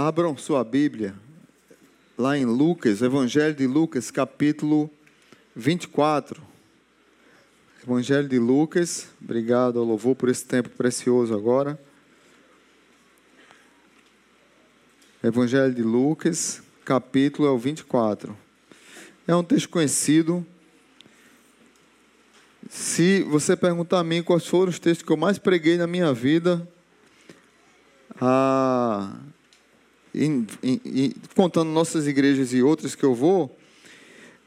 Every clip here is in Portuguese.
Abram sua Bíblia lá em Lucas, Evangelho de Lucas, capítulo 24. Evangelho de Lucas, obrigado ao louvor por esse tempo precioso agora. Evangelho de Lucas, capítulo é o 24. É um texto conhecido. Se você perguntar a mim quais foram os textos que eu mais preguei na minha vida, ah, em, em, em, contando nossas igrejas e outras que eu vou,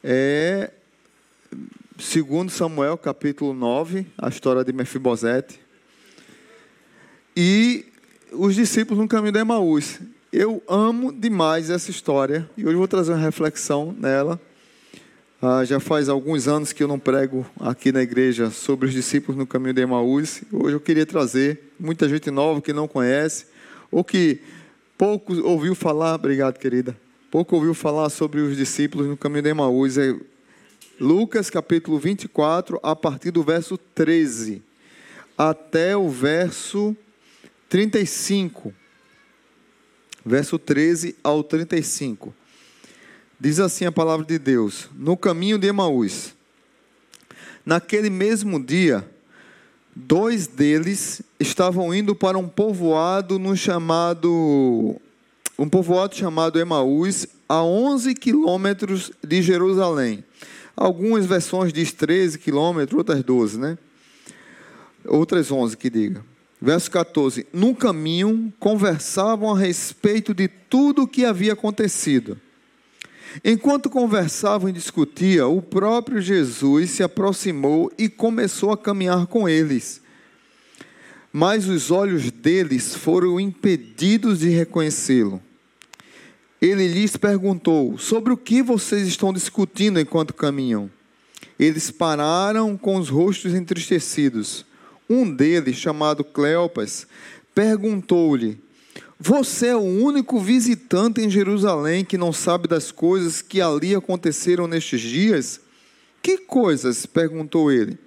é segundo Samuel, capítulo 9, a história de Mefibosete. E os discípulos no caminho de Emaús. Eu amo demais essa história e hoje vou trazer uma reflexão nela. Ah, já faz alguns anos que eu não prego aqui na igreja sobre os discípulos no caminho de Emaús. Hoje eu queria trazer muita gente nova que não conhece ou que pouco ouviu falar, obrigado querida, pouco ouviu falar sobre os discípulos no caminho de Emaús. É Lucas capítulo 24, a partir do verso 13 até o verso 35. Verso 13 ao 35. Diz assim a palavra de Deus: No caminho de Emaús. Naquele mesmo dia, dois deles estavam indo para um povoado no chamado um povoado chamado Emaús, a 11 quilômetros de Jerusalém. Algumas versões diz 13 quilômetros, outras 12, né? Outras 11 que diga. Verso 14: No caminho conversavam a respeito de tudo o que havia acontecido. Enquanto conversavam e discutiam, o próprio Jesus se aproximou e começou a caminhar com eles. Mas os olhos deles foram impedidos de reconhecê-lo. Ele lhes perguntou: Sobre o que vocês estão discutindo enquanto caminham? Eles pararam com os rostos entristecidos. Um deles, chamado Cleopas, perguntou-lhe: Você é o único visitante em Jerusalém que não sabe das coisas que ali aconteceram nestes dias? Que coisas? perguntou ele.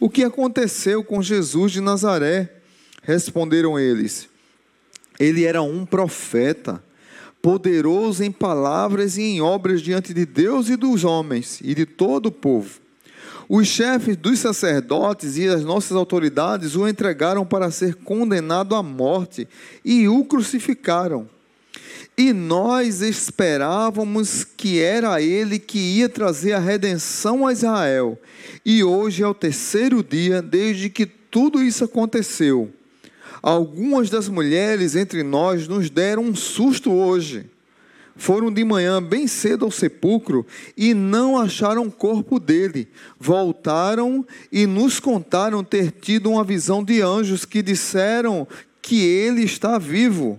O que aconteceu com Jesus de Nazaré? Responderam eles. Ele era um profeta poderoso em palavras e em obras diante de Deus e dos homens e de todo o povo. Os chefes dos sacerdotes e as nossas autoridades o entregaram para ser condenado à morte e o crucificaram. E nós esperávamos que era ele que ia trazer a redenção a Israel. E hoje é o terceiro dia desde que tudo isso aconteceu. Algumas das mulheres entre nós nos deram um susto hoje. Foram de manhã bem cedo ao sepulcro e não acharam o corpo dele. Voltaram e nos contaram ter tido uma visão de anjos que disseram que ele está vivo.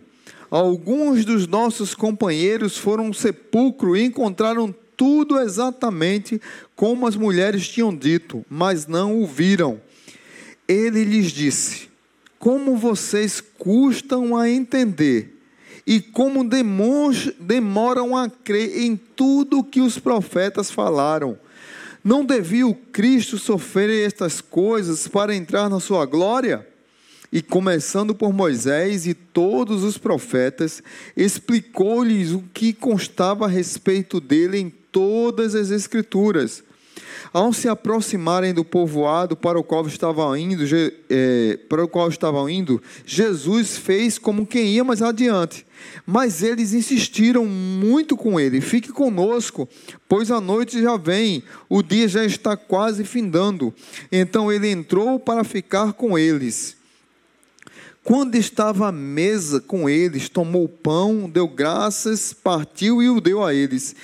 Alguns dos nossos companheiros foram ao sepulcro e encontraram tudo exatamente como as mulheres tinham dito, mas não o viram. Ele lhes disse: como vocês custam a entender e como demoram a crer em tudo que os profetas falaram. Não devia o Cristo sofrer estas coisas para entrar na sua glória? E começando por Moisés e todos os profetas, explicou-lhes o que constava a respeito dele em todas as Escrituras. Ao se aproximarem do povoado para o qual estavam indo, é, para o qual estavam indo, Jesus fez como quem ia mais adiante. Mas eles insistiram muito com ele: Fique conosco, pois a noite já vem, o dia já está quase findando. Então ele entrou para ficar com eles. Quando estava à mesa com eles, tomou o pão, deu graças, partiu e o deu a eles.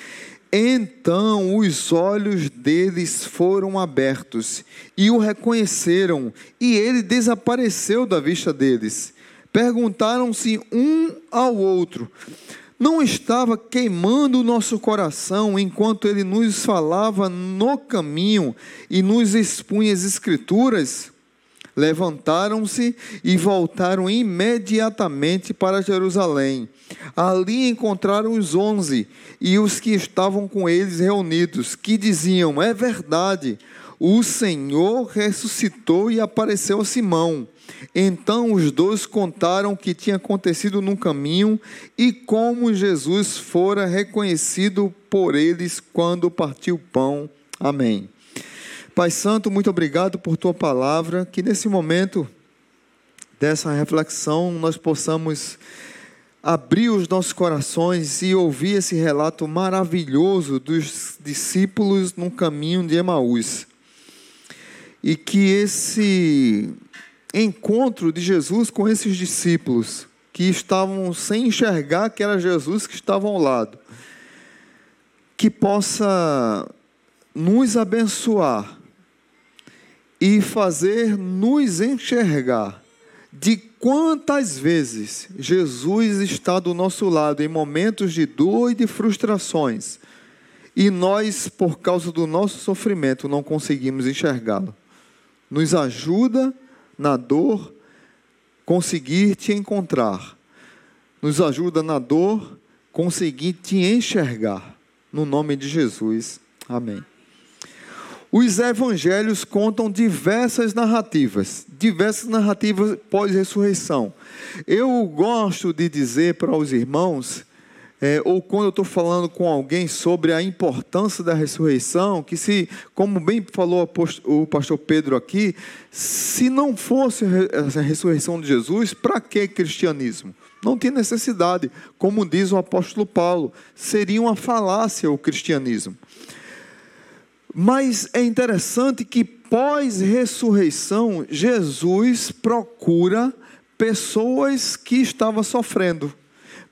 Então os olhos deles foram abertos e o reconheceram, e ele desapareceu da vista deles. Perguntaram-se um ao outro: Não estava queimando o nosso coração enquanto ele nos falava no caminho e nos expunha as Escrituras? Levantaram-se e voltaram imediatamente para Jerusalém. Ali encontraram os onze e os que estavam com eles reunidos, que diziam: É verdade, o Senhor ressuscitou e apareceu a Simão. Então os dois contaram o que tinha acontecido no caminho e como Jesus fora reconhecido por eles quando partiu o pão. Amém. Pai Santo, muito obrigado por tua palavra, que nesse momento dessa reflexão nós possamos abrir os nossos corações e ouvir esse relato maravilhoso dos discípulos no caminho de Emaús. E que esse encontro de Jesus com esses discípulos que estavam sem enxergar que era Jesus que estava ao lado, que possa nos abençoar e fazer nos enxergar de quantas vezes Jesus está do nosso lado em momentos de dor e de frustrações e nós, por causa do nosso sofrimento, não conseguimos enxergá-lo. Nos ajuda na dor conseguir te encontrar. Nos ajuda na dor conseguir te enxergar. No nome de Jesus. Amém. Os evangelhos contam diversas narrativas, diversas narrativas pós-ressurreição. Eu gosto de dizer para os irmãos, é, ou quando eu estou falando com alguém sobre a importância da ressurreição, que se, como bem falou o pastor Pedro aqui, se não fosse a ressurreição de Jesus, para que cristianismo? Não tinha necessidade, como diz o apóstolo Paulo, seria uma falácia o cristianismo. Mas é interessante que pós-ressurreição, Jesus procura pessoas que estavam sofrendo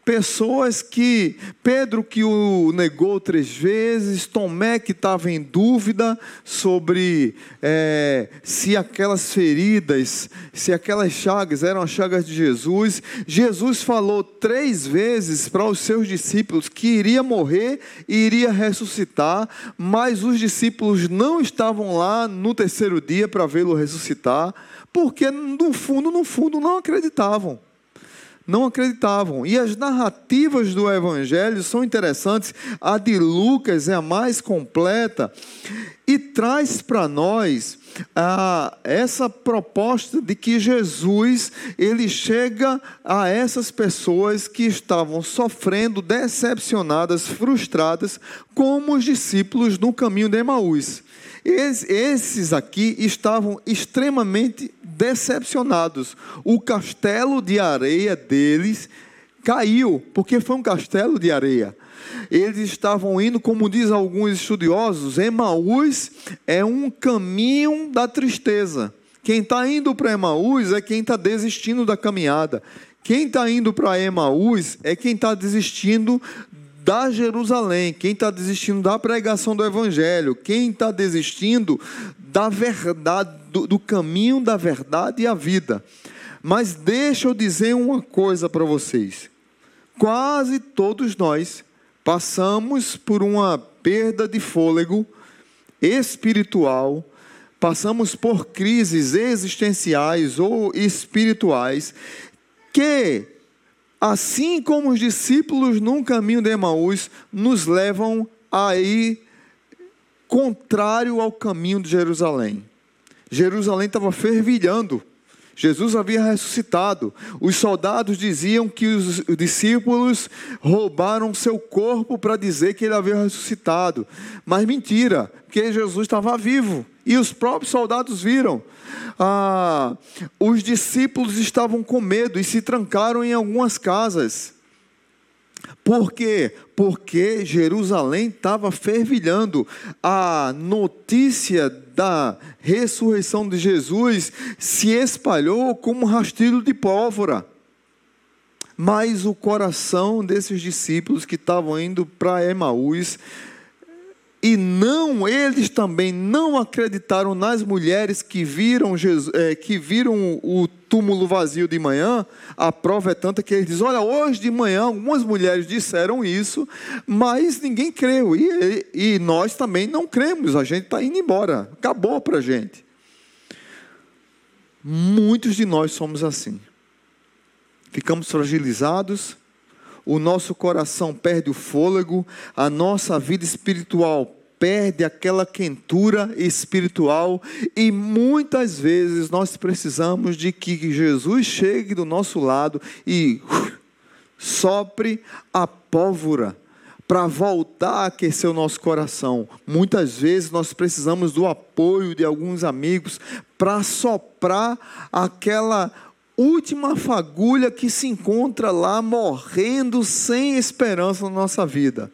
pessoas que Pedro que o negou três vezes, Tomé que estava em dúvida sobre é, se aquelas feridas, se aquelas chagas eram as chagas de Jesus. Jesus falou três vezes para os seus discípulos que iria morrer e iria ressuscitar, mas os discípulos não estavam lá no terceiro dia para vê-lo ressuscitar, porque no fundo, no fundo, não acreditavam não acreditavam. E as narrativas do Evangelho são interessantes. A de Lucas é a mais completa e traz para nós ah, essa proposta de que Jesus ele chega a essas pessoas que estavam sofrendo, decepcionadas, frustradas, como os discípulos no caminho de Emaús. Esses aqui estavam extremamente decepcionados. O castelo de areia deles caiu, porque foi um castelo de areia. Eles estavam indo, como diz alguns estudiosos, Emaús é um caminho da tristeza. Quem está indo para Emaús é quem está desistindo da caminhada. Quem está indo para Emaús é quem está desistindo da Jerusalém, quem está desistindo da pregação do Evangelho, quem está desistindo da verdade, do, do caminho da verdade e a vida. Mas deixa eu dizer uma coisa para vocês. Quase todos nós passamos por uma perda de fôlego espiritual, passamos por crises existenciais ou espirituais que assim como os discípulos num caminho de Emaús, nos levam a ir contrário ao caminho de Jerusalém. Jerusalém estava fervilhando. Jesus havia ressuscitado. Os soldados diziam que os discípulos roubaram seu corpo para dizer que ele havia ressuscitado. Mas mentira, porque Jesus estava vivo. E os próprios soldados viram ah, os discípulos estavam com medo e se trancaram em algumas casas. Por quê? Porque Jerusalém estava fervilhando. A notícia da ressurreição de Jesus se espalhou como um rastilho de pólvora. Mas o coração desses discípulos que estavam indo para Emaús e não, eles também não acreditaram nas mulheres que viram, Jesus, é, que viram o túmulo vazio de manhã. A prova é tanta que eles dizem: Olha, hoje de manhã algumas mulheres disseram isso, mas ninguém creu. E, e nós também não cremos, a gente está indo embora. Acabou para a gente. Muitos de nós somos assim. Ficamos fragilizados o nosso coração perde o fôlego, a nossa vida espiritual perde aquela quentura espiritual e muitas vezes nós precisamos de que Jesus chegue do nosso lado e sopre a pólvora para voltar a aquecer o nosso coração. Muitas vezes nós precisamos do apoio de alguns amigos para soprar aquela última fagulha que se encontra lá morrendo sem esperança na nossa vida.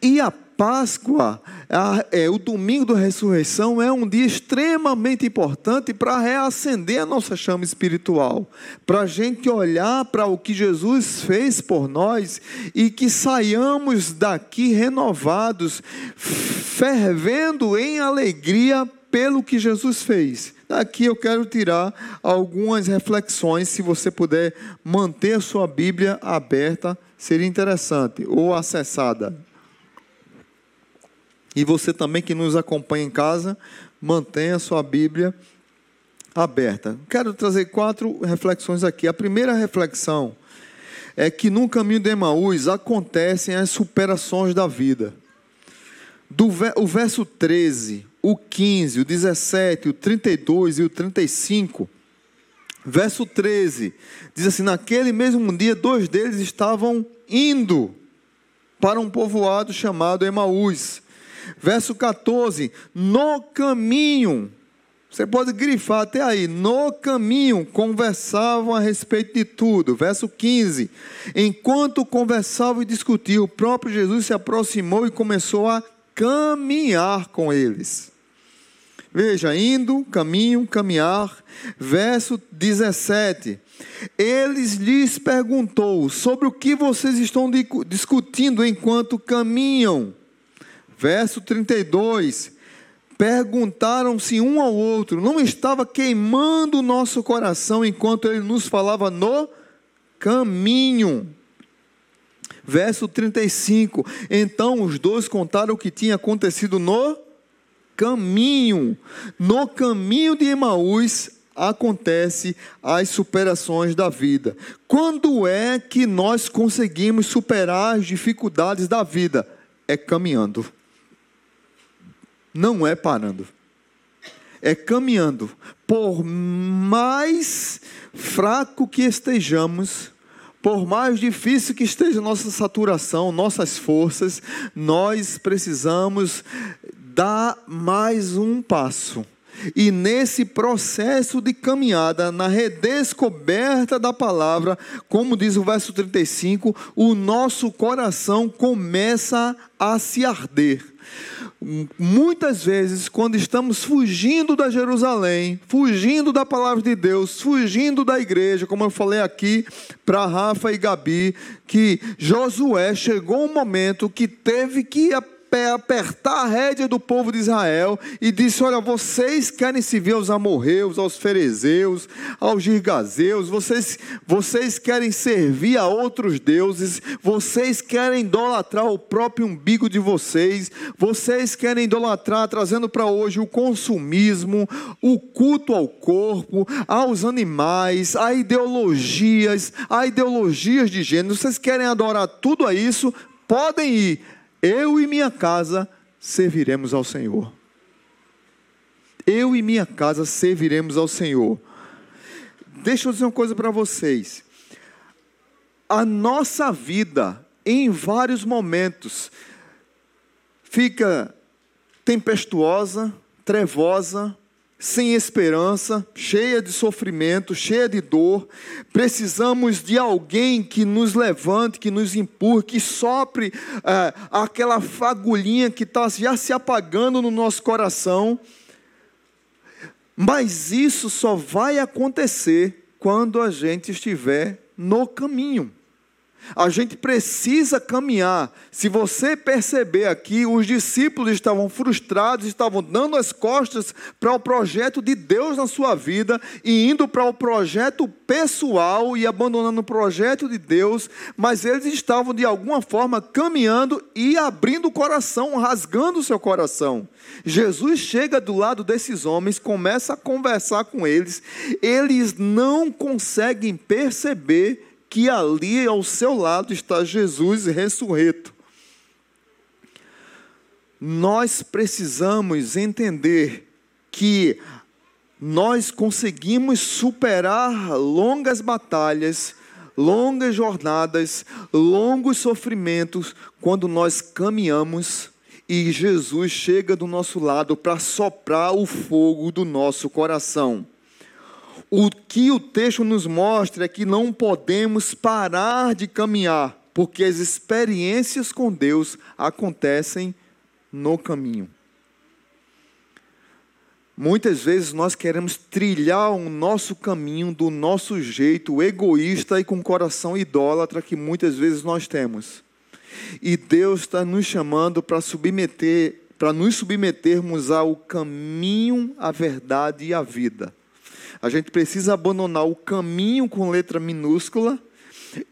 E a Páscoa, a, é, o domingo da ressurreição, é um dia extremamente importante para reacender a nossa chama espiritual, para a gente olhar para o que Jesus fez por nós e que saiamos daqui renovados, fervendo em alegria pelo que Jesus fez. Daqui eu quero tirar algumas reflexões, se você puder manter a sua Bíblia aberta, seria interessante, ou acessada. E você também que nos acompanha em casa, mantenha sua Bíblia aberta. Quero trazer quatro reflexões aqui. A primeira reflexão é que no caminho de Emaús acontecem as superações da vida. Do o verso 13, o 15, o 17, o 32 e o 35. Verso 13 diz assim: Naquele mesmo dia, dois deles estavam indo para um povoado chamado Emaús Verso 14: No caminho, você pode grifar até aí, no caminho conversavam a respeito de tudo. Verso 15: Enquanto conversavam e discutiam, o próprio Jesus se aproximou e começou a caminhar com eles. Veja, indo, caminho, caminhar. Verso 17. Eles lhes perguntou sobre o que vocês estão discutindo enquanto caminham. Verso 32. Perguntaram-se um ao outro: não estava queimando o nosso coração enquanto ele nos falava no caminho? Verso 35. Então os dois contaram o que tinha acontecido no caminho. No caminho de Emaús acontece as superações da vida. Quando é que nós conseguimos superar as dificuldades da vida? É caminhando não é parando, é caminhando. Por mais fraco que estejamos, por mais difícil que esteja nossa saturação, nossas forças, nós precisamos dar mais um passo. E nesse processo de caminhada, na redescoberta da palavra, como diz o verso 35, o nosso coração começa a se arder. Muitas vezes, quando estamos fugindo da Jerusalém, fugindo da palavra de Deus, fugindo da igreja, como eu falei aqui para Rafa e Gabi, que Josué chegou um momento que teve que apertar a rédea do povo de Israel e disse: Olha, vocês querem servir aos amorreus, aos ferezeus, aos girgazeus, vocês, vocês querem servir a outros deuses, vocês querem idolatrar o próprio umbigo de vocês, vocês querem idolatrar, trazendo para hoje o consumismo, o culto ao corpo, aos animais, a ideologias, a ideologias de gênero, vocês querem adorar tudo a isso, podem ir eu e minha casa serviremos ao Senhor. Eu e minha casa serviremos ao Senhor. Deixa eu dizer uma coisa para vocês. A nossa vida, em vários momentos, fica tempestuosa, trevosa, sem esperança, cheia de sofrimento, cheia de dor. Precisamos de alguém que nos levante, que nos empurre, que sopre é, aquela fagulhinha que está já se apagando no nosso coração. Mas isso só vai acontecer quando a gente estiver no caminho. A gente precisa caminhar. Se você perceber aqui, os discípulos estavam frustrados, estavam dando as costas para o projeto de Deus na sua vida e indo para o projeto pessoal e abandonando o projeto de Deus, mas eles estavam de alguma forma caminhando e abrindo o coração, rasgando o seu coração. Jesus chega do lado desses homens, começa a conversar com eles, eles não conseguem perceber que ali ao seu lado está Jesus ressurreto. nós precisamos entender que nós conseguimos superar longas batalhas, longas jornadas, longos sofrimentos quando nós caminhamos e Jesus chega do nosso lado para soprar o fogo do nosso coração. O que o texto nos mostra é que não podemos parar de caminhar, porque as experiências com Deus acontecem no caminho. Muitas vezes nós queremos trilhar o nosso caminho do nosso jeito egoísta e com coração idólatra que muitas vezes nós temos. E Deus está nos chamando para submeter, para nos submetermos ao caminho, a verdade e a vida. A gente precisa abandonar o caminho com letra minúscula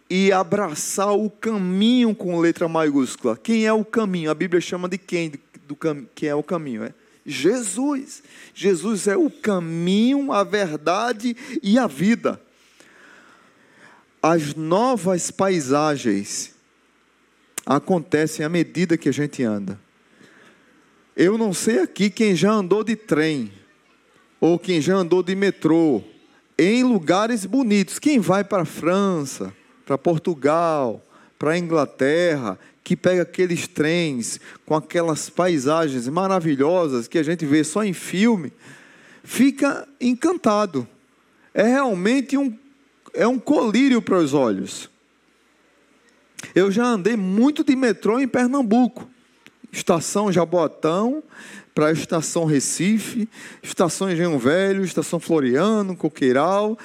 e abraçar o caminho com letra maiúscula. Quem é o caminho? A Bíblia chama de quem? Do, cam... quem é o caminho? É Jesus. Jesus é o caminho, a verdade e a vida. As novas paisagens acontecem à medida que a gente anda. Eu não sei aqui quem já andou de trem ou quem já andou de metrô em lugares bonitos. Quem vai para a França, para Portugal, para a Inglaterra, que pega aqueles trens com aquelas paisagens maravilhosas que a gente vê só em filme, fica encantado. É realmente um, é um colírio para os olhos. Eu já andei muito de metrô em Pernambuco. Estação Jabotão para a estação Recife, estação Engenho Velho, estação Floriano, Coqueiral.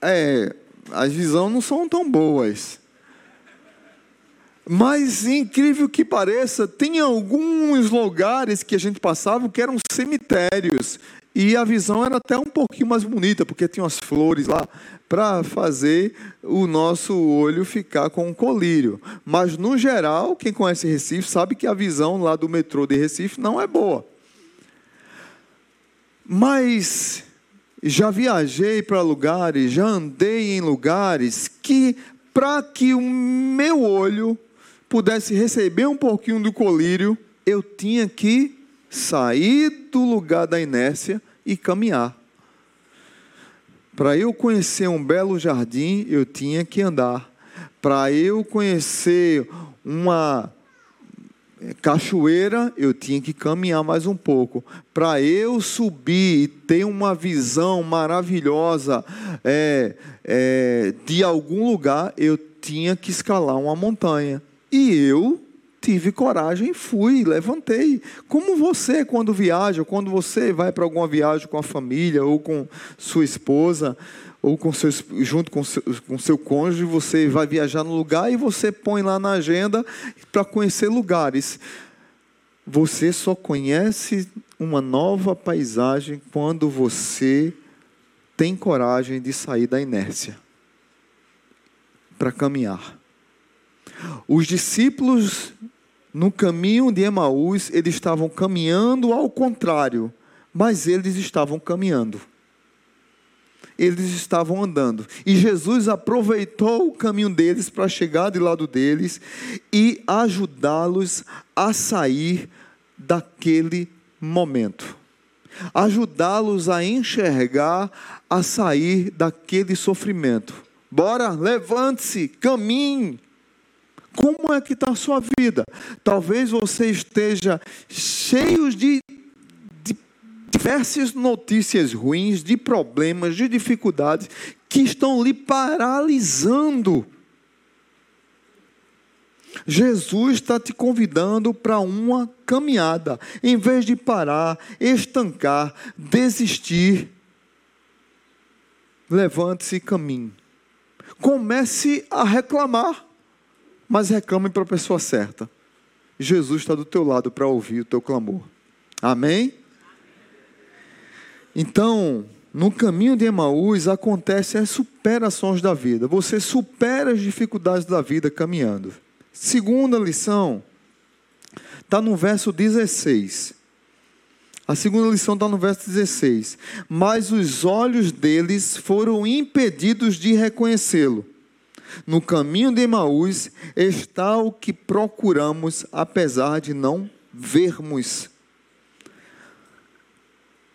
É, as visões não são tão boas. Mas, incrível que pareça, tem alguns lugares que a gente passava que eram cemitérios. E a visão era até um pouquinho mais bonita, porque tinha as flores lá para fazer o nosso olho ficar com um colírio. Mas, no geral, quem conhece Recife sabe que a visão lá do metrô de Recife não é boa. Mas já viajei para lugares, já andei em lugares que, para que o meu olho pudesse receber um pouquinho do colírio, eu tinha que sair do lugar da inércia e caminhar. Para eu conhecer um belo jardim, eu tinha que andar. Para eu conhecer uma cachoeira, eu tinha que caminhar mais um pouco. Para eu subir e ter uma visão maravilhosa é, é, de algum lugar, eu tinha que escalar uma montanha. E eu tive coragem, fui, levantei. Como você, quando viaja, quando você vai para alguma viagem com a família, ou com sua esposa, ou com seus, junto com seu, com seu cônjuge, você vai viajar no lugar e você põe lá na agenda para conhecer lugares. Você só conhece uma nova paisagem quando você tem coragem de sair da inércia para caminhar. Os discípulos no caminho de Emaús, eles estavam caminhando ao contrário, mas eles estavam caminhando. Eles estavam andando. E Jesus aproveitou o caminho deles para chegar de lado deles e ajudá-los a sair daquele momento. Ajudá-los a enxergar, a sair daquele sofrimento. Bora, levante-se, caminhe como é que está a sua vida? Talvez você esteja cheio de, de diversas notícias ruins, de problemas, de dificuldades que estão lhe paralisando. Jesus está te convidando para uma caminhada, em vez de parar, estancar, desistir. Levante-se e caminhe. Comece a reclamar mas reclame para a pessoa certa. Jesus está do teu lado para ouvir o teu clamor. Amém? Então, no caminho de Emaús acontecem as superações da vida. Você supera as dificuldades da vida caminhando. Segunda lição está no verso 16. A segunda lição está no verso 16. Mas os olhos deles foram impedidos de reconhecê-lo. No caminho de Emaús está o que procuramos, apesar de não vermos.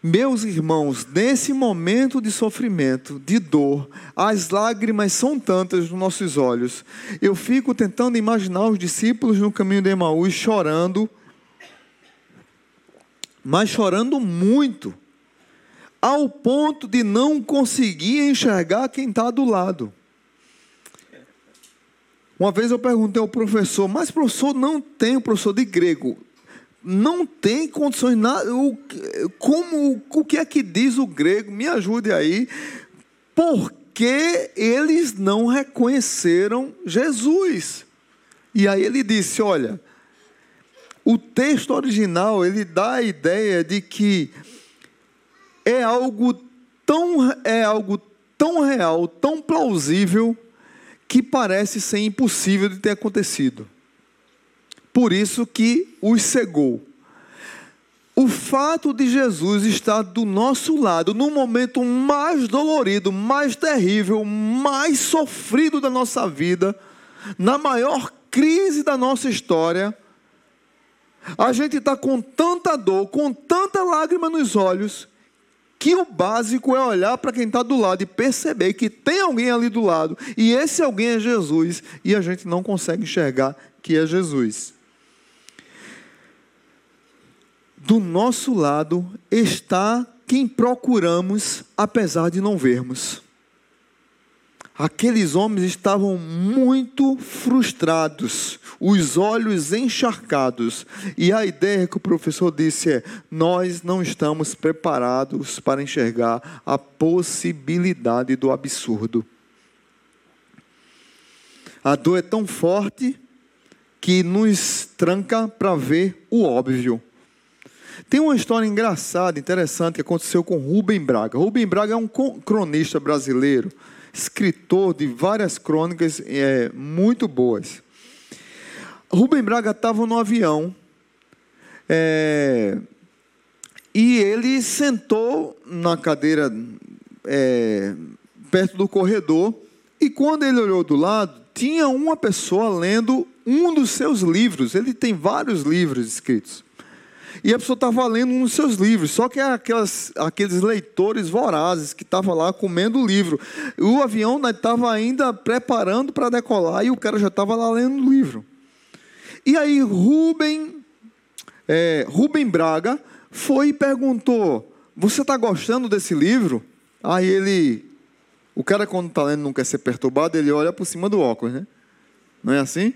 Meus irmãos, nesse momento de sofrimento, de dor, as lágrimas são tantas nos nossos olhos. Eu fico tentando imaginar os discípulos no caminho de Emaús chorando, mas chorando muito, ao ponto de não conseguir enxergar quem está do lado. Uma vez eu perguntei ao professor, mas professor não tem, professor de grego, não tem condições, nada, como, o que é que diz o grego? Me ajude aí. Porque eles não reconheceram Jesus. E aí ele disse, olha, o texto original, ele dá a ideia de que é algo tão, é algo tão real, tão plausível, que parece ser impossível de ter acontecido. Por isso que os cegou. O fato de Jesus estar do nosso lado no momento mais dolorido, mais terrível, mais sofrido da nossa vida, na maior crise da nossa história, a gente está com tanta dor, com tanta lágrima nos olhos, que o básico é olhar para quem está do lado e perceber que tem alguém ali do lado, e esse alguém é Jesus, e a gente não consegue enxergar que é Jesus. Do nosso lado está quem procuramos, apesar de não vermos. Aqueles homens estavam muito frustrados, os olhos encharcados. E a ideia que o professor disse é: nós não estamos preparados para enxergar a possibilidade do absurdo. A dor é tão forte que nos tranca para ver o óbvio. Tem uma história engraçada, interessante, que aconteceu com Rubem Braga. Rubem Braga é um cronista brasileiro escritor de várias crônicas é, muito boas. Rubem Braga estava no avião é, e ele sentou na cadeira é, perto do corredor e quando ele olhou do lado tinha uma pessoa lendo um dos seus livros. Ele tem vários livros escritos. E a pessoa estava lendo um dos seus livros, só que aquelas, aqueles leitores vorazes que estavam lá comendo o livro. O avião estava ainda preparando para decolar e o cara já estava lá lendo o livro. E aí Rubem, é, Rubem Braga foi e perguntou: Você está gostando desse livro? Aí ele, o cara quando está lendo não quer ser perturbado, ele olha por cima do óculos, né? Não é assim?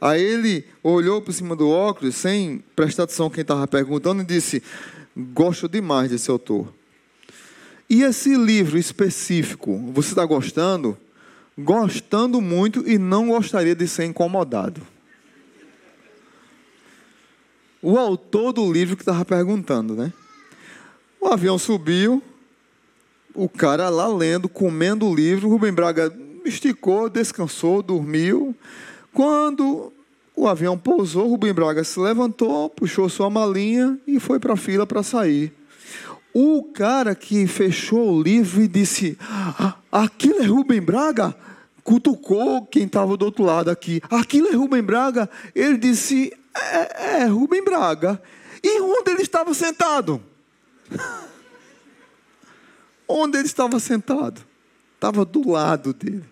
Aí ele olhou por cima do óculos, sem prestar atenção quem estava perguntando, e disse: Gosto demais desse autor. E esse livro específico, você está gostando? Gostando muito e não gostaria de ser incomodado. O autor do livro que estava perguntando, né? O avião subiu, o cara lá lendo, comendo o livro, Rubem Braga esticou, descansou, dormiu. Quando o avião pousou, Rubem Braga se levantou, puxou sua malinha e foi para a fila para sair. O cara que fechou o livro e disse: ah, Aquilo é Rubem Braga? Cutucou quem estava do outro lado aqui. Aquilo é Rubem Braga? Ele disse: É, é Rubem Braga. E onde ele estava sentado? onde ele estava sentado? Estava do lado dele.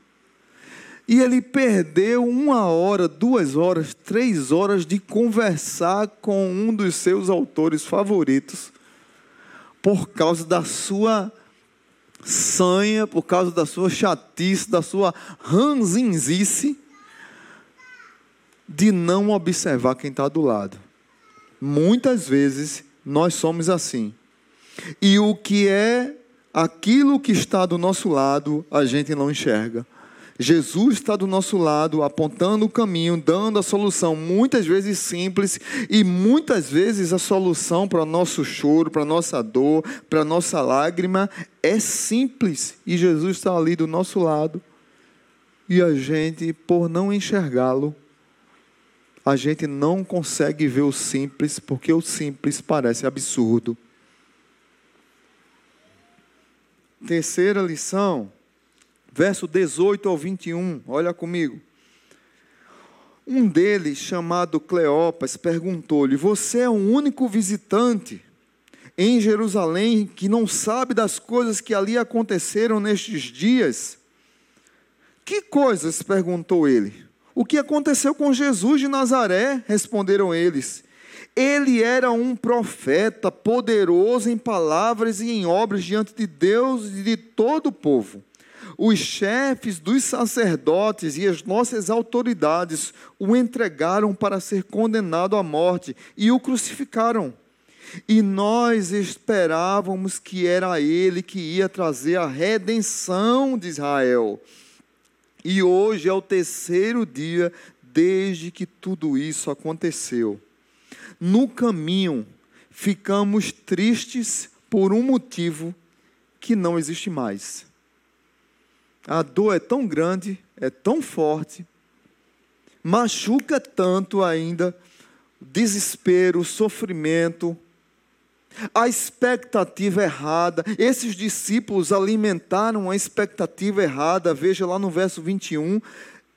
E ele perdeu uma hora, duas horas, três horas de conversar com um dos seus autores favoritos, por causa da sua sanha, por causa da sua chatice, da sua ranzinzice, de não observar quem está do lado. Muitas vezes nós somos assim. E o que é aquilo que está do nosso lado, a gente não enxerga. Jesus está do nosso lado, apontando o caminho, dando a solução, muitas vezes simples e muitas vezes a solução para o nosso choro, para a nossa dor, para a nossa lágrima é simples e Jesus está ali do nosso lado. E a gente, por não enxergá-lo, a gente não consegue ver o simples, porque o simples parece absurdo. Terceira lição verso 18 ao 21, olha comigo. Um deles, chamado Cleopas, perguntou-lhe: Você é o único visitante em Jerusalém que não sabe das coisas que ali aconteceram nestes dias? Que coisas? perguntou ele. O que aconteceu com Jesus de Nazaré? Responderam eles. Ele era um profeta poderoso em palavras e em obras diante de Deus e de todo o povo os chefes dos sacerdotes e as nossas autoridades o entregaram para ser condenado à morte e o crucificaram. E nós esperávamos que era ele que ia trazer a redenção de Israel. E hoje é o terceiro dia desde que tudo isso aconteceu. No caminho, ficamos tristes por um motivo que não existe mais. A dor é tão grande, é tão forte, machuca tanto ainda, desespero, sofrimento, a expectativa errada. Esses discípulos alimentaram a expectativa errada, veja lá no verso 21.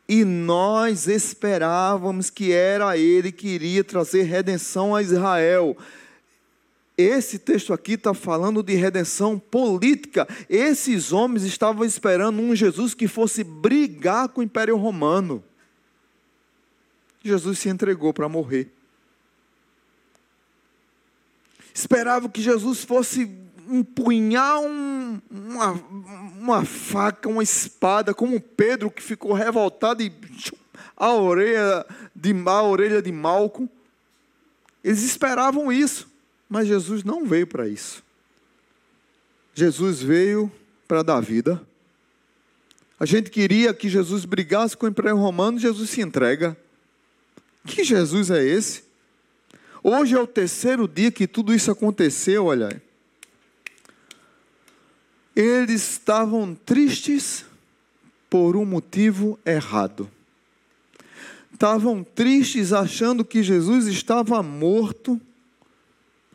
E nós esperávamos que era ele que iria trazer redenção a Israel. Esse texto aqui está falando de redenção política. Esses homens estavam esperando um Jesus que fosse brigar com o Império Romano. Jesus se entregou para morrer. Esperavam que Jesus fosse empunhar um, uma, uma faca, uma espada, como Pedro que ficou revoltado e a orelha de, a orelha de Malco. Eles esperavam isso. Mas Jesus não veio para isso. Jesus veio para dar vida. A gente queria que Jesus brigasse com o Império Romano, Jesus se entrega. Que Jesus é esse? Hoje é o terceiro dia que tudo isso aconteceu, olha. Eles estavam tristes por um motivo errado. Estavam tristes achando que Jesus estava morto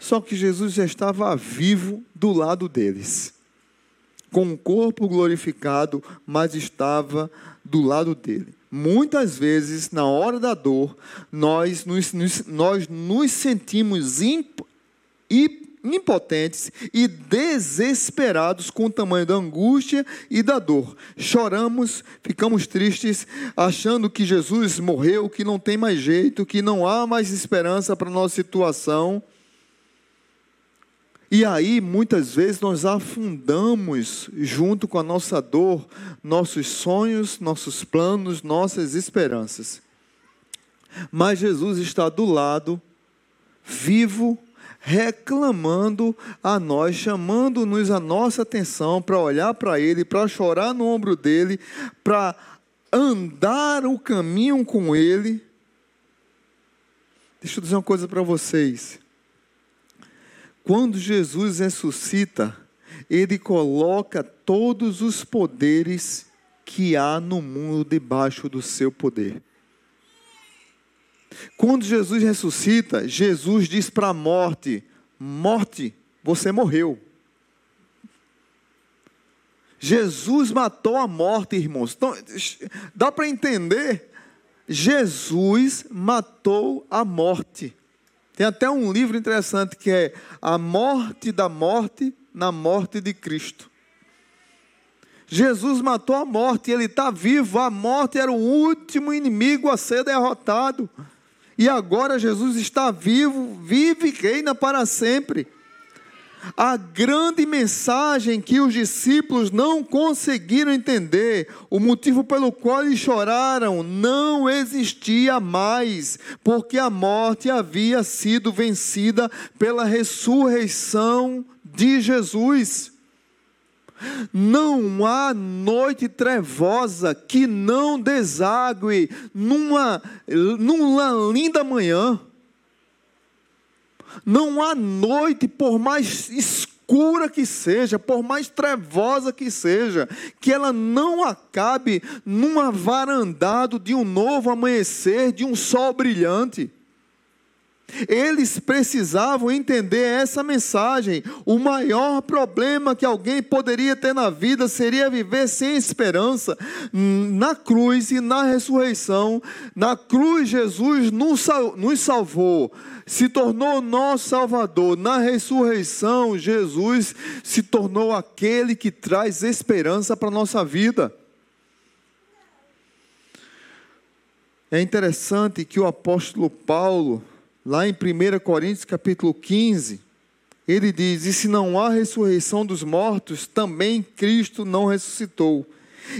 só que Jesus já estava vivo do lado deles, com o corpo glorificado, mas estava do lado dele. Muitas vezes, na hora da dor, nós nos, nós nos sentimos imp, impotentes e desesperados com o tamanho da angústia e da dor. Choramos, ficamos tristes, achando que Jesus morreu, que não tem mais jeito, que não há mais esperança para a nossa situação. E aí, muitas vezes, nós afundamos, junto com a nossa dor, nossos sonhos, nossos planos, nossas esperanças. Mas Jesus está do lado, vivo, reclamando a nós, chamando-nos a nossa atenção para olhar para Ele, para chorar no ombro dele, para andar o caminho com Ele. Deixa eu dizer uma coisa para vocês. Quando Jesus ressuscita, ele coloca todos os poderes que há no mundo debaixo do seu poder. Quando Jesus ressuscita, Jesus diz para a morte: Morte, você morreu. Jesus matou a morte, irmãos. Então, dá para entender? Jesus matou a morte. Tem até um livro interessante que é A Morte da Morte na Morte de Cristo. Jesus matou a morte, ele está vivo. A morte era o último inimigo a ser derrotado. E agora Jesus está vivo, vive e reina para sempre. A grande mensagem que os discípulos não conseguiram entender, o motivo pelo qual eles choraram, não existia mais, porque a morte havia sido vencida pela ressurreição de Jesus. Não há noite trevosa que não desague numa, numa linda manhã. Não há noite, por mais escura que seja, por mais trevosa que seja, que ela não acabe numa varandado de um novo amanhecer, de um sol brilhante. Eles precisavam entender essa mensagem. O maior problema que alguém poderia ter na vida seria viver sem esperança. Na cruz e na ressurreição, na cruz, Jesus nos salvou, se tornou nosso Salvador. Na ressurreição, Jesus se tornou aquele que traz esperança para a nossa vida. É interessante que o apóstolo Paulo Lá em 1 Coríntios capítulo 15, ele diz: E se não há ressurreição dos mortos, também Cristo não ressuscitou.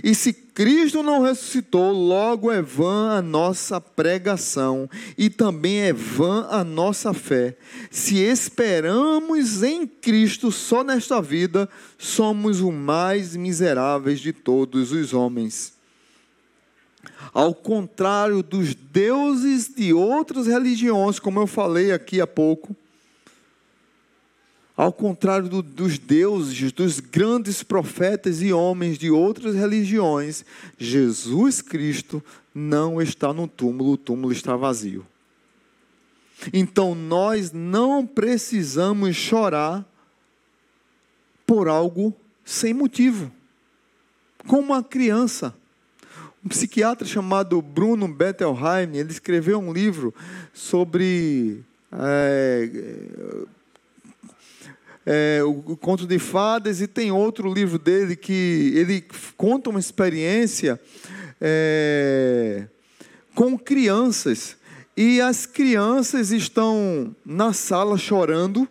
E se Cristo não ressuscitou, logo é vã a nossa pregação e também é vã a nossa fé. Se esperamos em Cristo só nesta vida, somos os mais miseráveis de todos os homens. Ao contrário dos deuses de outras religiões, como eu falei aqui há pouco, ao contrário do, dos deuses, dos grandes profetas e homens de outras religiões, Jesus Cristo não está no túmulo, o túmulo está vazio. Então nós não precisamos chorar por algo sem motivo, como uma criança um psiquiatra chamado Bruno Bettelheim, ele escreveu um livro sobre é, é, o conto de fadas e tem outro livro dele que ele conta uma experiência é, com crianças e as crianças estão na sala chorando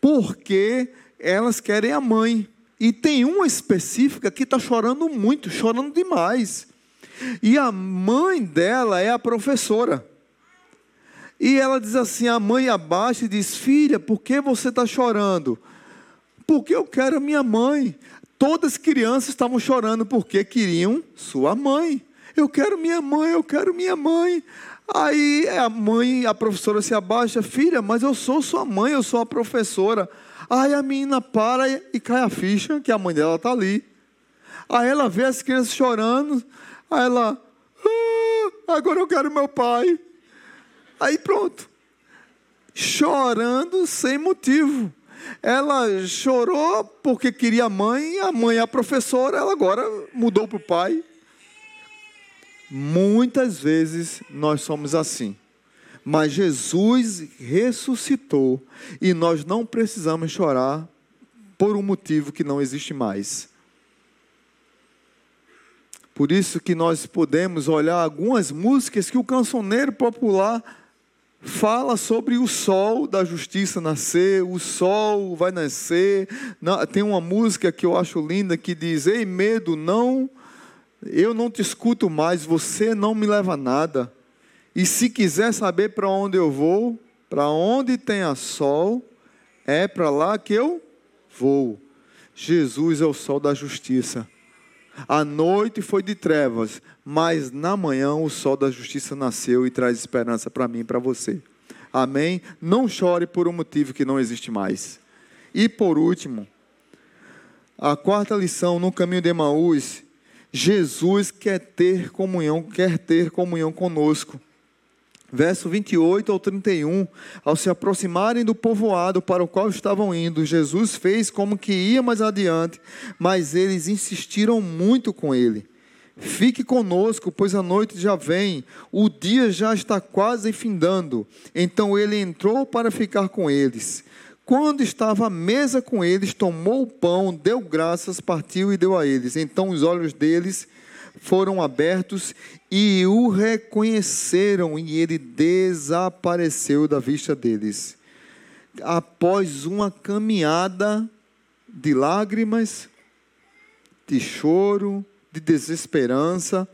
porque elas querem a mãe. E tem uma específica que está chorando muito, chorando demais. E a mãe dela é a professora. E ela diz assim: a mãe abaixa e diz: Filha, por que você está chorando? Porque eu quero minha mãe. Todas as crianças estavam chorando porque queriam sua mãe. Eu quero minha mãe, eu quero minha mãe. Aí a mãe, a professora se abaixa, filha, mas eu sou sua mãe, eu sou a professora. Aí a menina para e cai a ficha que a mãe dela está ali. Aí ela vê as crianças chorando, Aí ela, ah, agora eu quero meu pai. Aí pronto. Chorando sem motivo. Ela chorou porque queria a mãe, a mãe é a professora, ela agora mudou para o pai. Muitas vezes nós somos assim. Mas Jesus ressuscitou e nós não precisamos chorar por um motivo que não existe mais. Por isso que nós podemos olhar algumas músicas que o cancioneiro popular fala sobre o sol da justiça nascer, o sol vai nascer. Tem uma música que eu acho linda que diz: Ei, medo, não, eu não te escuto mais, você não me leva a nada. E se quiser saber para onde eu vou, para onde tem a sol, é para lá que eu vou. Jesus é o sol da justiça. A noite foi de trevas, mas na manhã o sol da justiça nasceu e traz esperança para mim e para você. Amém? Não chore por um motivo que não existe mais. E por último, a quarta lição no caminho de Emaús, Jesus quer ter comunhão, quer ter comunhão conosco verso 28 ao 31, ao se aproximarem do povoado para o qual estavam indo, Jesus fez como que ia mais adiante, mas eles insistiram muito com ele. Fique conosco, pois a noite já vem, o dia já está quase findando. Então ele entrou para ficar com eles. Quando estava à mesa com eles, tomou o pão, deu graças, partiu e deu a eles. Então os olhos deles foram abertos e o reconheceram, e ele desapareceu da vista deles. Após uma caminhada de lágrimas, de choro, de desesperança,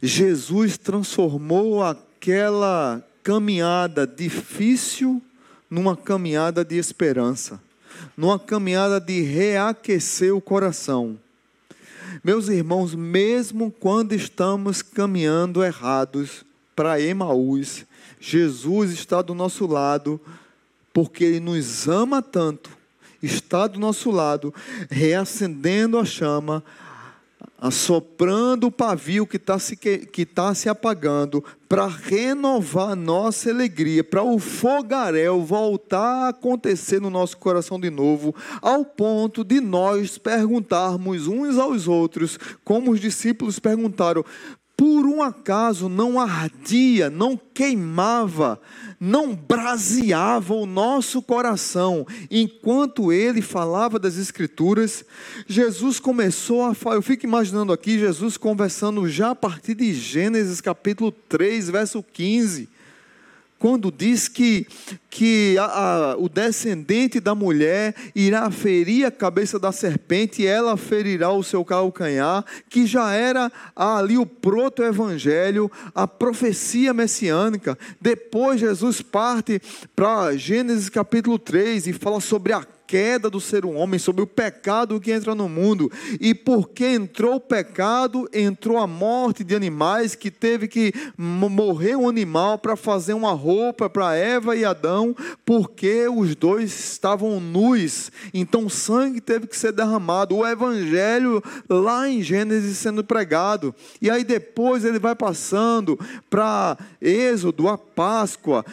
Jesus transformou aquela caminhada difícil numa caminhada de esperança, numa caminhada de reaquecer o coração. Meus irmãos, mesmo quando estamos caminhando errados para Emaús, Jesus está do nosso lado, porque Ele nos ama tanto, está do nosso lado, reacendendo a chama, assoprando o pavio que está se, que tá se apagando, para renovar nossa alegria, para o fogaréu voltar a acontecer no nosso coração de novo, ao ponto de nós perguntarmos uns aos outros, como os discípulos perguntaram: por um acaso não ardia, não queimava, não braseava o nosso coração enquanto ele falava das Escrituras? Jesus começou a falar, eu fico imaginando aqui Jesus conversando já a partir de Gênesis capítulo 3, verso 15 quando diz que, que a, a, o descendente da mulher irá ferir a cabeça da serpente e ela ferirá o seu calcanhar, que já era ali o proto-evangelho, a profecia messiânica. Depois Jesus parte para Gênesis capítulo 3 e fala sobre a queda do ser humano, sobre o pecado que entra no mundo. E porque entrou o pecado, entrou a morte de animais, que teve que morrer um animal para fazer uma roupa para Eva e Adão, porque os dois estavam nus. Então sangue teve que ser derramado. O evangelho lá em Gênesis sendo pregado. E aí depois ele vai passando para Êxodo, a Páscoa,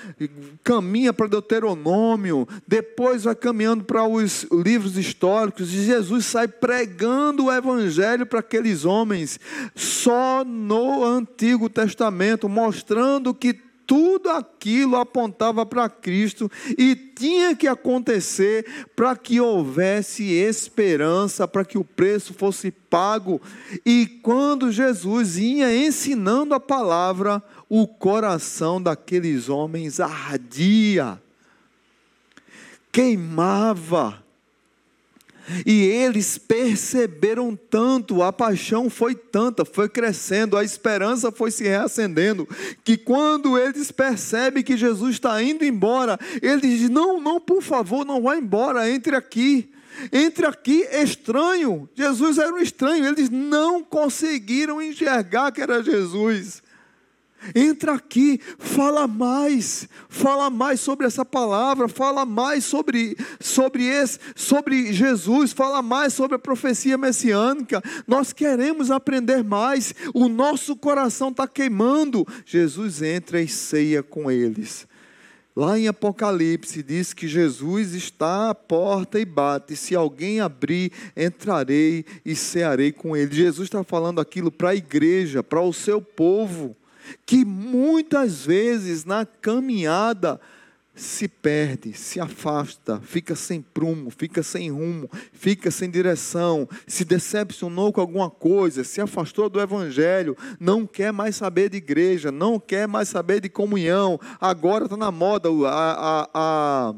caminha para Deuteronômio, depois vai caminhando para os livros históricos e Jesus sai pregando o evangelho para aqueles homens só no Antigo Testamento, mostrando que tudo aquilo apontava para Cristo e tinha que acontecer para que houvesse esperança, para que o preço fosse pago. E quando Jesus ia ensinando a palavra, o coração daqueles homens ardia queimava. E eles perceberam tanto, a paixão foi tanta, foi crescendo, a esperança foi se reacendendo, que quando eles percebem que Jesus está indo embora, eles dizem: Não, não, por favor, não vá embora, entre aqui. Entre aqui, estranho. Jesus era um estranho, eles não conseguiram enxergar que era Jesus. Entra aqui, fala mais, fala mais sobre essa palavra, fala mais sobre, sobre, esse, sobre Jesus, fala mais sobre a profecia messiânica. Nós queremos aprender mais, o nosso coração está queimando. Jesus entra e ceia com eles. Lá em Apocalipse diz que Jesus está à porta e bate. Se alguém abrir, entrarei e cearei com ele. Jesus está falando aquilo para a igreja, para o seu povo que muitas vezes na caminhada se perde, se afasta, fica sem prumo, fica sem rumo, fica sem direção, se decepcionou com alguma coisa, se afastou do Evangelho, não quer mais saber de igreja, não quer mais saber de comunhão, agora está na moda a, a, a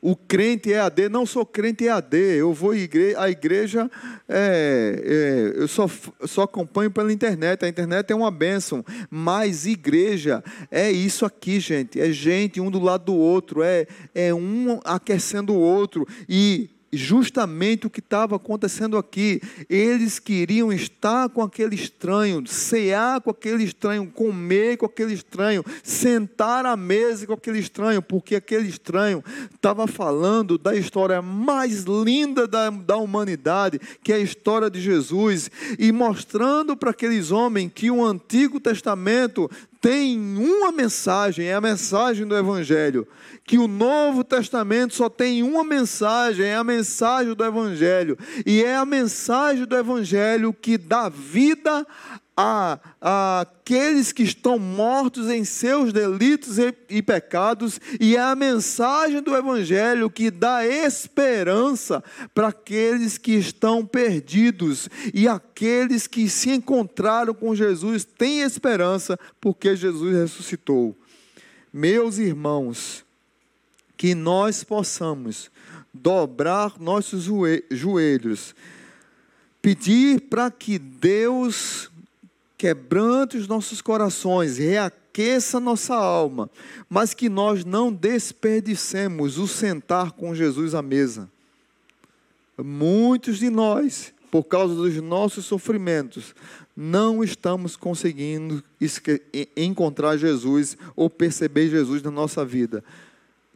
o crente EAD, não sou crente EAD, eu vou à igreja, é, é, eu só, só acompanho pela internet, a internet é uma bênção, mas igreja é isso aqui, gente, é gente um do lado do outro, é, é um aquecendo o outro, e justamente o que estava acontecendo aqui. Eles queriam estar com aquele estranho, cear com aquele estranho, comer com aquele estranho, sentar à mesa com aquele estranho, porque aquele estranho estava falando da história mais linda da, da humanidade, que é a história de Jesus, e mostrando para aqueles homens que o Antigo Testamento tem uma mensagem, é a mensagem do Evangelho. Que o Novo Testamento só tem uma mensagem, é a mensagem do Evangelho. E é a mensagem do Evangelho que dá vida a, a aqueles que estão mortos em seus delitos e, e pecados, e é a mensagem do Evangelho que dá esperança para aqueles que estão perdidos, e aqueles que se encontraram com Jesus têm esperança, porque Jesus ressuscitou. Meus irmãos, que nós possamos dobrar nossos joelhos, pedir para que Deus quebrante os nossos corações, reaqueça nossa alma, mas que nós não desperdicemos o sentar com Jesus à mesa. Muitos de nós, por causa dos nossos sofrimentos, não estamos conseguindo encontrar Jesus ou perceber Jesus na nossa vida.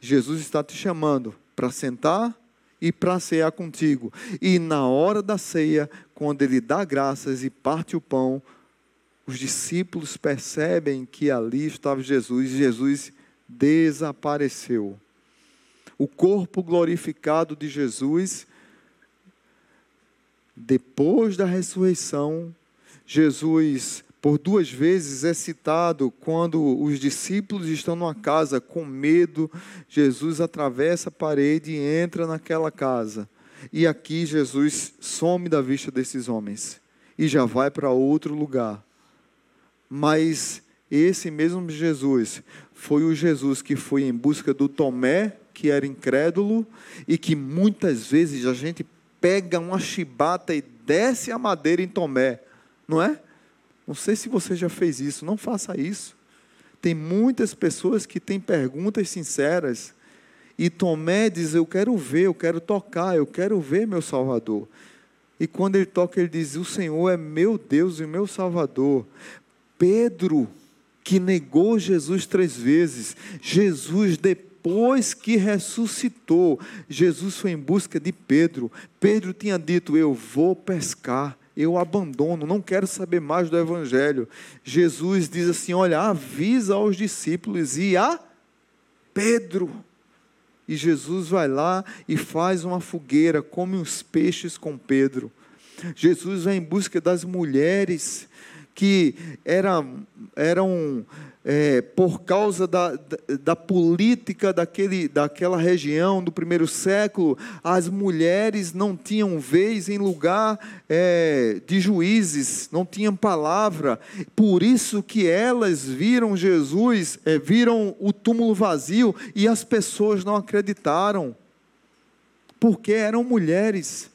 Jesus está te chamando para sentar e para cear contigo. E na hora da ceia, quando ele dá graças e parte o pão, os discípulos percebem que ali estava Jesus e Jesus desapareceu. O corpo glorificado de Jesus, depois da ressurreição, Jesus por duas vezes é citado quando os discípulos estão numa casa com medo, Jesus atravessa a parede e entra naquela casa. E aqui Jesus some da vista desses homens e já vai para outro lugar. Mas esse mesmo Jesus foi o Jesus que foi em busca do Tomé, que era incrédulo, e que muitas vezes a gente pega uma chibata e desce a madeira em Tomé, não é? Não sei se você já fez isso, não faça isso. Tem muitas pessoas que têm perguntas sinceras. E Tomé diz: Eu quero ver, eu quero tocar, eu quero ver meu Salvador. E quando ele toca, ele diz: O Senhor é meu Deus e meu Salvador. Pedro, que negou Jesus três vezes, Jesus, depois que ressuscitou, Jesus foi em busca de Pedro. Pedro tinha dito: Eu vou pescar eu abandono, não quero saber mais do Evangelho. Jesus diz assim: olha, avisa aos discípulos e a Pedro. E Jesus vai lá e faz uma fogueira, come os peixes com Pedro. Jesus vai em busca das mulheres que eram, eram é, por causa da, da, da, política daquele, daquela região do primeiro século, as mulheres não tinham vez em lugar é, de juízes, não tinham palavra. Por isso que elas viram Jesus, é, viram o túmulo vazio e as pessoas não acreditaram, porque eram mulheres.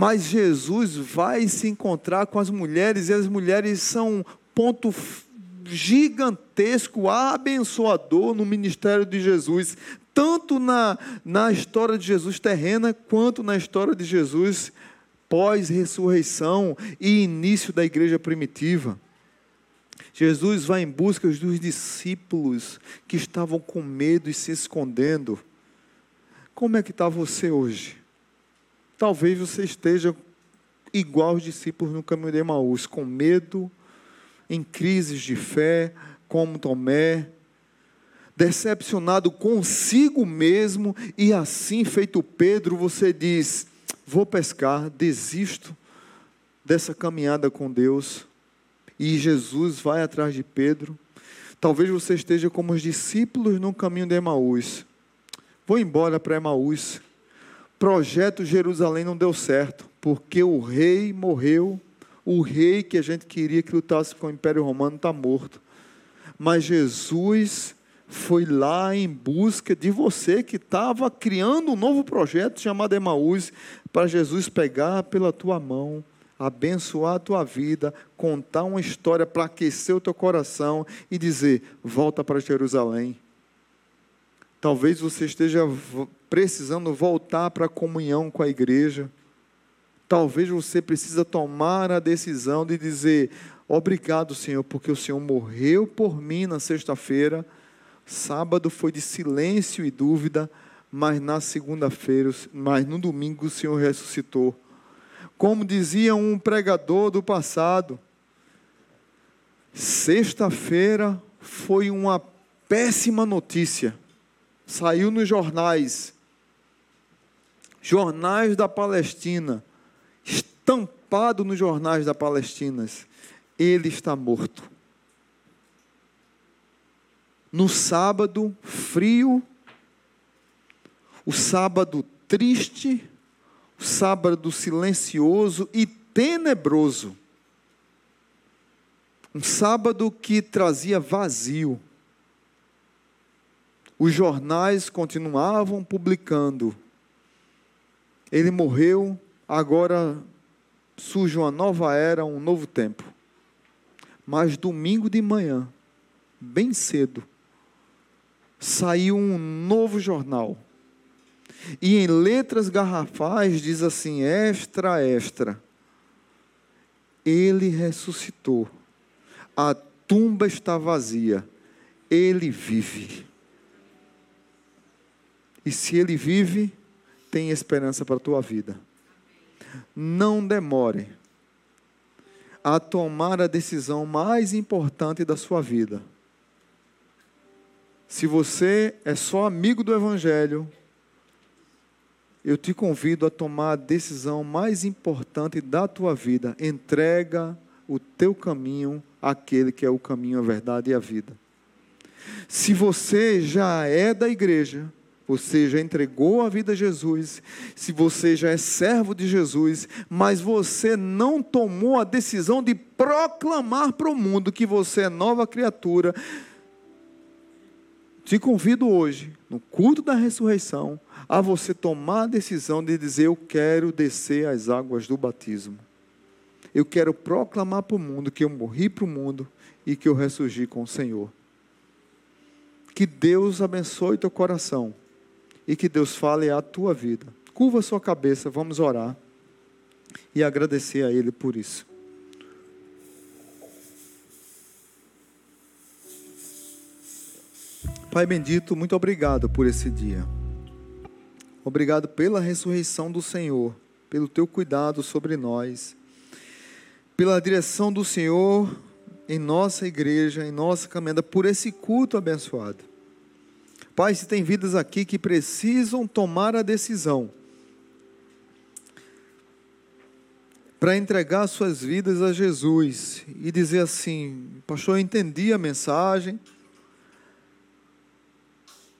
Mas Jesus vai se encontrar com as mulheres e as mulheres são ponto gigantesco, abençoador no ministério de Jesus, tanto na, na história de Jesus terrena, quanto na história de Jesus pós-ressurreição e início da igreja primitiva. Jesus vai em busca dos discípulos que estavam com medo e se escondendo. Como é que está você hoje? Talvez você esteja igual aos discípulos no caminho de Emaús, com medo, em crises de fé, como Tomé, decepcionado consigo mesmo, e assim feito Pedro, você diz: Vou pescar, desisto dessa caminhada com Deus, e Jesus vai atrás de Pedro. Talvez você esteja como os discípulos no caminho de Emaús. Vou embora para Emaús. Projeto Jerusalém não deu certo, porque o rei morreu o rei que a gente queria que lutasse com o Império Romano está morto. Mas Jesus foi lá em busca de você que estava criando um novo projeto chamado Emaús, para Jesus pegar pela tua mão, abençoar a tua vida, contar uma história para aquecer o teu coração e dizer: volta para Jerusalém. Talvez você esteja precisando voltar para a comunhão com a igreja. Talvez você precisa tomar a decisão de dizer: "Obrigado, Senhor, porque o Senhor morreu por mim na sexta-feira. Sábado foi de silêncio e dúvida, mas na segunda-feira, mas no domingo o Senhor ressuscitou." Como dizia um pregador do passado, sexta-feira foi uma péssima notícia. Saiu nos jornais, jornais da Palestina, estampado nos jornais da Palestina: ele está morto. No sábado frio, o sábado triste, o sábado silencioso e tenebroso. Um sábado que trazia vazio. Os jornais continuavam publicando. Ele morreu, agora surge uma nova era, um novo tempo. Mas domingo de manhã, bem cedo, saiu um novo jornal. E em letras garrafais diz assim: extra, extra. Ele ressuscitou. A tumba está vazia. Ele vive. E se ele vive, tem esperança para a tua vida. Não demore a tomar a decisão mais importante da sua vida. Se você é só amigo do Evangelho, eu te convido a tomar a decisão mais importante da tua vida. Entrega o teu caminho àquele que é o caminho, a verdade e a vida. Se você já é da igreja, você já entregou a vida a Jesus, se você já é servo de Jesus, mas você não tomou a decisão de proclamar para o mundo que você é nova criatura, te convido hoje, no culto da ressurreição, a você tomar a decisão de dizer: Eu quero descer as águas do batismo. Eu quero proclamar para o mundo que eu morri para o mundo e que eu ressurgi com o Senhor. Que Deus abençoe teu coração e que Deus fale a tua vida. Curva sua cabeça, vamos orar e agradecer a Ele por isso. Pai bendito, muito obrigado por esse dia. Obrigado pela ressurreição do Senhor, pelo teu cuidado sobre nós, pela direção do Senhor em nossa igreja, em nossa caminhada, por esse culto abençoado. Pai, se tem vidas aqui que precisam tomar a decisão para entregar suas vidas a Jesus e dizer assim: Pastor, eu entendi a mensagem,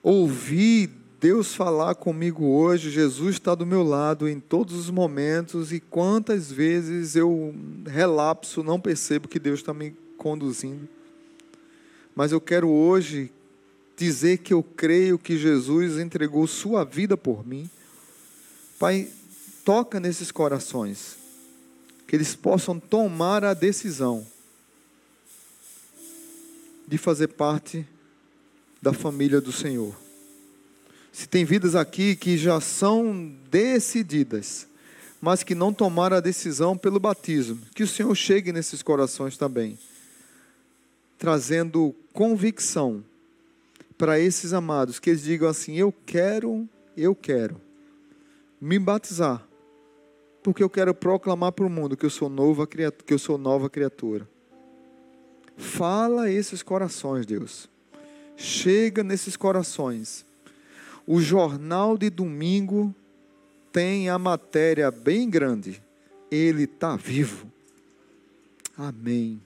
ouvi Deus falar comigo hoje, Jesus está do meu lado em todos os momentos e quantas vezes eu relapso, não percebo que Deus está me conduzindo. Mas eu quero hoje dizer que eu creio que Jesus entregou sua vida por mim. Pai, toca nesses corações, que eles possam tomar a decisão de fazer parte da família do Senhor. Se tem vidas aqui que já são decididas, mas que não tomaram a decisão pelo batismo, que o Senhor chegue nesses corações também, trazendo convicção para esses amados, que eles digam assim: Eu quero, eu quero me batizar, porque eu quero proclamar para o mundo que eu sou nova criatura, que eu sou nova criatura. Fala esses corações, Deus. Chega nesses corações. O jornal de domingo tem a matéria bem grande. Ele está vivo. Amém.